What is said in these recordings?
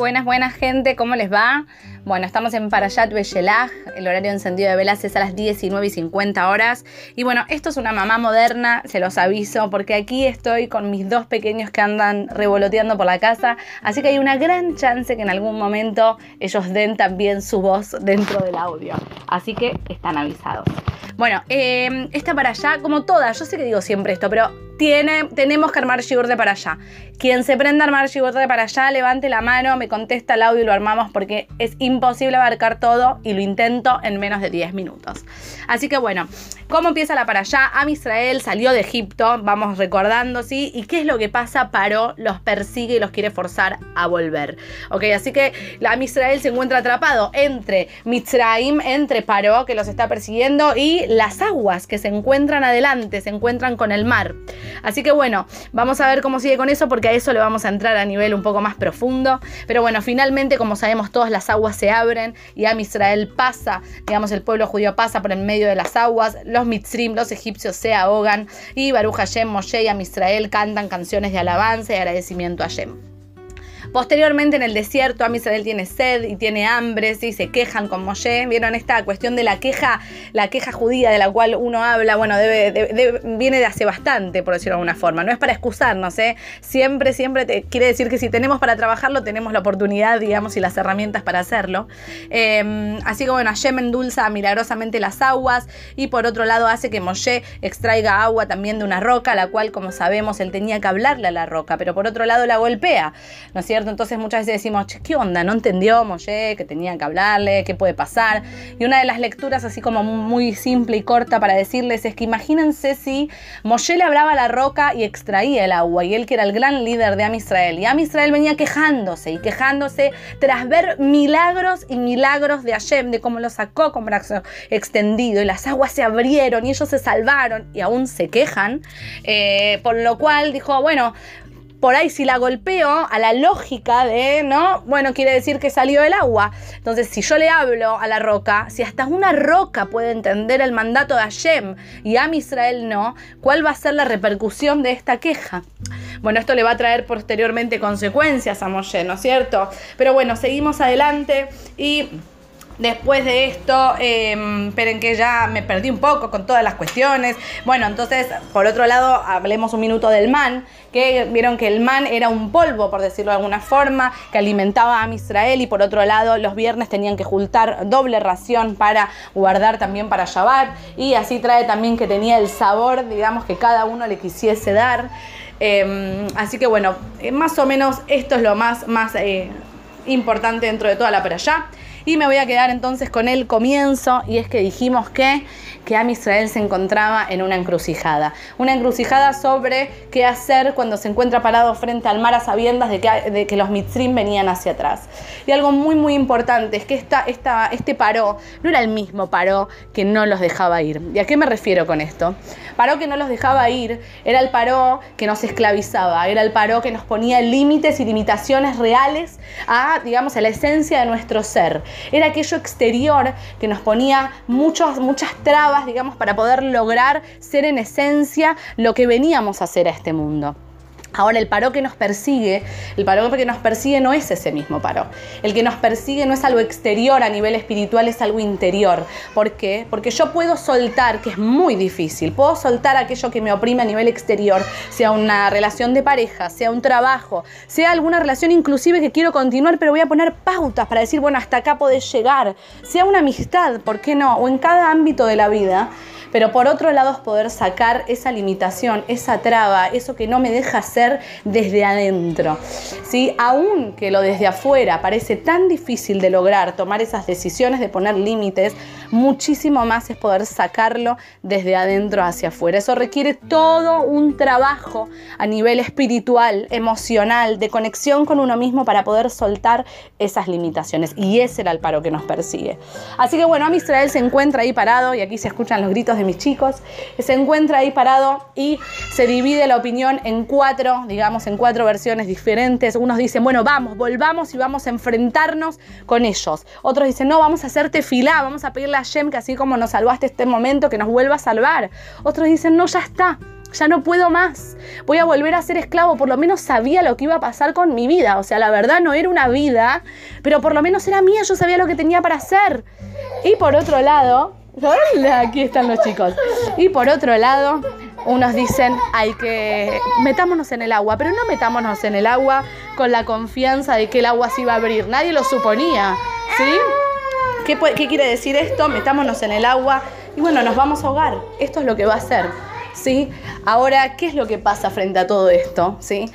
Buenas, buenas gente, ¿cómo les va? Bueno, estamos en Parayat Beyelaj, el horario encendido de velas es a las 19 y 50 horas. Y bueno, esto es una mamá moderna, se los aviso, porque aquí estoy con mis dos pequeños que andan revoloteando por la casa, así que hay una gran chance que en algún momento ellos den también su voz dentro del audio. Así que están avisados. Bueno, eh, esta para allá, como todas, yo sé que digo siempre esto, pero tenemos que armar de para allá. Quien se prenda a armar de para allá, levante la mano, me contesta el audio y lo armamos porque es imposible abarcar todo y lo intento en menos de 10 minutos. Así que bueno, ¿cómo empieza la para allá? Am Israel salió de Egipto, vamos recordando, ¿sí? ¿Y qué es lo que pasa? Paró, los persigue y los quiere forzar a volver. Ok, así que Am Israel se encuentra atrapado entre Mitzraim, entre Paró, que los está persiguiendo, y las aguas que se encuentran adelante, se encuentran con el mar. Así que bueno, vamos a ver cómo sigue con eso porque a eso le vamos a entrar a nivel un poco más profundo. Pero bueno, finalmente, como sabemos todas las aguas se abren y Am Israel pasa, digamos, el pueblo judío pasa por el medio de las aguas, los mitzrim, los egipcios se ahogan y Baruch Hashem, Moshe y Am Israel cantan canciones de alabanza y agradecimiento a Hashem. Posteriormente en el desierto, Am Israel tiene sed y tiene hambre, ¿sí? se quejan con Moshe. ¿Vieron esta cuestión de la queja, la queja judía de la cual uno habla? Bueno, viene de hace bastante, por decirlo de alguna forma. No es para excusarnos, ¿eh? Siempre, siempre te, quiere decir que si tenemos para trabajarlo, tenemos la oportunidad, digamos, y las herramientas para hacerlo. Em, así que bueno, Hashem endulza milagrosamente las aguas y por otro lado hace que Moshe extraiga agua también de una roca, la cual, como sabemos, él tenía que hablarle a la roca, pero por otro lado la golpea, ¿no es cierto? Entonces muchas veces decimos, ¿qué onda? No entendió Moshe que tenía que hablarle, qué puede pasar. Y una de las lecturas así como muy simple y corta para decirles es que imagínense si Moshe le hablaba a la roca y extraía el agua, y él que era el gran líder de Am Israel, y Am Israel venía quejándose y quejándose tras ver milagros y milagros de Hashem, de cómo lo sacó con brazo extendido, y las aguas se abrieron y ellos se salvaron, y aún se quejan, eh, por lo cual dijo, bueno, por ahí si la golpeo a la lógica de, ¿no? Bueno, quiere decir que salió el agua. Entonces, si yo le hablo a la roca, si hasta una roca puede entender el mandato de Hashem y a Israel no, ¿cuál va a ser la repercusión de esta queja? Bueno, esto le va a traer posteriormente consecuencias a Moshe, ¿no es cierto? Pero bueno, seguimos adelante y Después de esto, em, esperen que ya me perdí un poco con todas las cuestiones. Bueno, entonces, por otro lado, hablemos un minuto del man, que vieron que el man era un polvo, por decirlo de alguna forma, que alimentaba a Israel y por otro lado, los viernes tenían que juntar doble ración para guardar también para Shabbat y así trae también que tenía el sabor, digamos, que cada uno le quisiese dar. Em, así que bueno, eh, más o menos esto es lo más, más eh, importante dentro de toda la para allá. Y me voy a quedar entonces con el comienzo y es que dijimos que, que Am Israel se encontraba en una encrucijada. Una encrucijada sobre qué hacer cuando se encuentra parado frente al mar a sabiendas de que, de que los mitzrim venían hacia atrás. Y algo muy muy importante es que esta, esta, este paró no era el mismo paró que no los dejaba ir. ¿Y a qué me refiero con esto? Paró que no los dejaba ir era el paró que nos esclavizaba, era el paró que nos ponía límites y limitaciones reales a, digamos, a la esencia de nuestro ser era aquello exterior que nos ponía muchas trabas, digamos, para poder lograr ser en esencia lo que veníamos a hacer a este mundo. Ahora el paro que nos persigue, el paro que nos persigue no es ese mismo paro. El que nos persigue no es algo exterior a nivel espiritual, es algo interior. ¿Por qué? Porque yo puedo soltar, que es muy difícil, puedo soltar aquello que me oprime a nivel exterior, sea una relación de pareja, sea un trabajo, sea alguna relación inclusive que quiero continuar, pero voy a poner pautas para decir, bueno, hasta acá podés llegar, sea una amistad, ¿por qué no? O en cada ámbito de la vida pero por otro lado es poder sacar esa limitación, esa traba, eso que no me deja hacer desde adentro. ¿sí? Aún que lo desde afuera parece tan difícil de lograr, tomar esas decisiones de poner límites, muchísimo más es poder sacarlo desde adentro hacia afuera. Eso requiere todo un trabajo a nivel espiritual, emocional, de conexión con uno mismo para poder soltar esas limitaciones. Y ese era el paro que nos persigue. Así que bueno, a Israel se encuentra ahí parado y aquí se escuchan los gritos de mis chicos, se encuentra ahí parado y se divide la opinión en cuatro, digamos, en cuatro versiones diferentes. Unos dicen, bueno, vamos, volvamos y vamos a enfrentarnos con ellos. Otros dicen, no, vamos a hacerte filá, vamos a pedirle a Shem que así como nos salvaste este momento, que nos vuelva a salvar. Otros dicen, no, ya está ya no puedo más, voy a volver a ser esclavo, por lo menos sabía lo que iba a pasar con mi vida, o sea, la verdad no era una vida, pero por lo menos era mía, yo sabía lo que tenía para hacer. Y por otro lado, aquí están los chicos, y por otro lado, unos dicen, hay que metámonos en el agua, pero no metámonos en el agua con la confianza de que el agua se iba a abrir, nadie lo suponía, ¿sí? ¿Qué, ¿Qué quiere decir esto? Metámonos en el agua y bueno, nos vamos a ahogar, esto es lo que va a hacer. ¿sí? Ahora, ¿qué es lo que pasa frente a todo esto? ¿sí?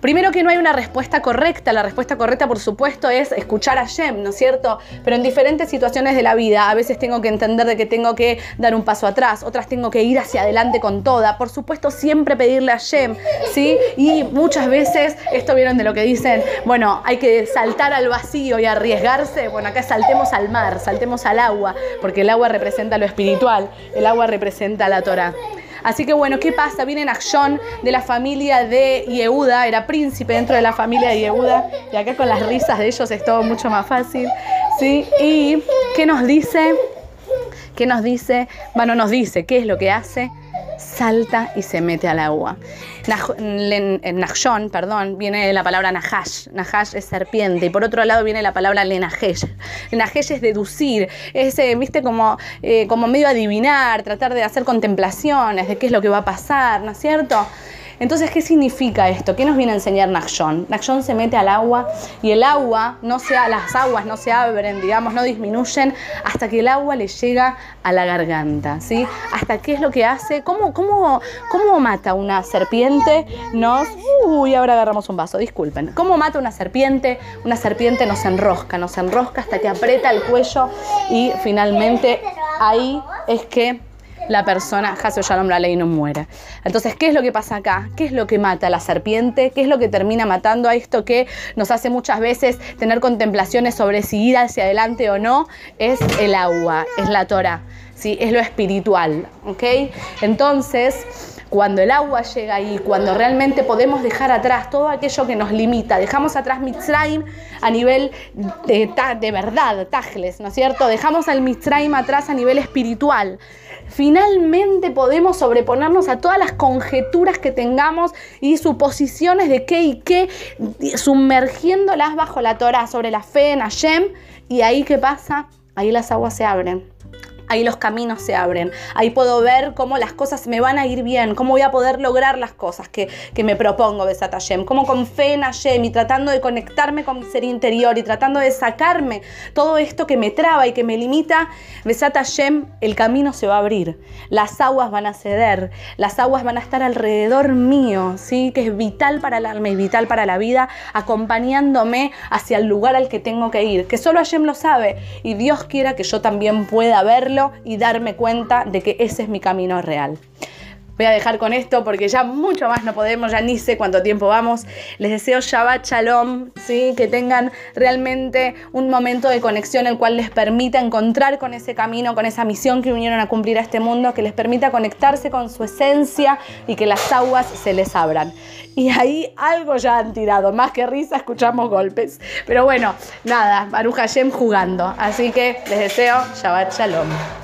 Primero que no hay una respuesta correcta, la respuesta correcta por supuesto es escuchar a Shem, ¿no es cierto? Pero en diferentes situaciones de la vida, a veces tengo que entender de que tengo que dar un paso atrás, otras tengo que ir hacia adelante con toda, por supuesto siempre pedirle a Shem, ¿sí? Y muchas veces, esto vieron de lo que dicen, bueno, hay que saltar al vacío y arriesgarse, bueno, acá saltemos al mar, saltemos al agua, porque el agua representa lo espiritual, el agua representa la Torah. Así que bueno, ¿qué pasa? Viene Nachshon de la familia de Yehuda, era príncipe dentro de la familia de Yehuda, y acá con las risas de ellos es todo mucho más fácil, ¿sí? Y ¿qué nos dice? ¿Qué nos dice? Bueno, nos dice, ¿qué es lo que hace? Salta y se mete al agua. Nachshon, perdón, viene la palabra Nahash. Nahash es serpiente. Y por otro lado viene la palabra Lenajesh. Lenajesh es deducir, es, eh, viste, como, eh, como medio adivinar, tratar de hacer contemplaciones de qué es lo que va a pasar, ¿no es cierto? Entonces, ¿qué significa esto? ¿Qué nos viene a enseñar Nachshon? Nachshon se mete al agua y el agua, no sea, las aguas no se abren, digamos, no disminuyen hasta que el agua le llega a la garganta, ¿sí? Hasta qué es lo que hace, cómo, cómo, cómo mata una serpiente, nos... Uy, ahora agarramos un vaso, disculpen. ¿Cómo mata una serpiente? Una serpiente nos enrosca, nos enrosca hasta que aprieta el cuello y finalmente ahí es que la persona, Haseo Shalom, la ley no muera. Entonces, ¿qué es lo que pasa acá? ¿Qué es lo que mata a la serpiente? ¿Qué es lo que termina matando a esto que nos hace muchas veces tener contemplaciones sobre si ir hacia adelante o no? Es el agua, es la Torah, ¿sí? es lo espiritual. ¿ok? Entonces, cuando el agua llega ahí, cuando realmente podemos dejar atrás todo aquello que nos limita, dejamos atrás Mitzrayim a nivel de, de verdad, Tajles, ¿no es cierto? Dejamos al Mitzrayim atrás a nivel espiritual finalmente podemos sobreponernos a todas las conjeturas que tengamos y suposiciones de qué y qué, sumergiéndolas bajo la Torah sobre la fe en Hashem. Y ahí qué pasa? Ahí las aguas se abren ahí los caminos se abren, ahí puedo ver cómo las cosas me van a ir bien, cómo voy a poder lograr las cosas que, me propongo, Besat Hashem, cómo con fe en Hashem y tratando de conectarme con mi ser interior y tratando de sacarme todo esto que me traba y que me limita, Besat Hashem, el camino se va a abrir, las aguas van a ceder, las aguas van a estar alrededor mío, ¿sí? que es vital para el alma y vital para la vida, acompañándome hacia el lugar al que tengo que ir, que solo Hashem lo sabe. Y Dios quiera que yo también pueda y darme cuenta de que ese es mi camino real. Voy a dejar con esto porque ya mucho más no podemos, ya ni sé cuánto tiempo vamos. Les deseo Shabbat Shalom, ¿sí? que tengan realmente un momento de conexión el cual les permita encontrar con ese camino, con esa misión que vinieron a cumplir a este mundo, que les permita conectarse con su esencia y que las aguas se les abran. Y ahí algo ya han tirado, más que risa escuchamos golpes. Pero bueno, nada, Baruch Hashem jugando. Así que les deseo Shabbat Shalom.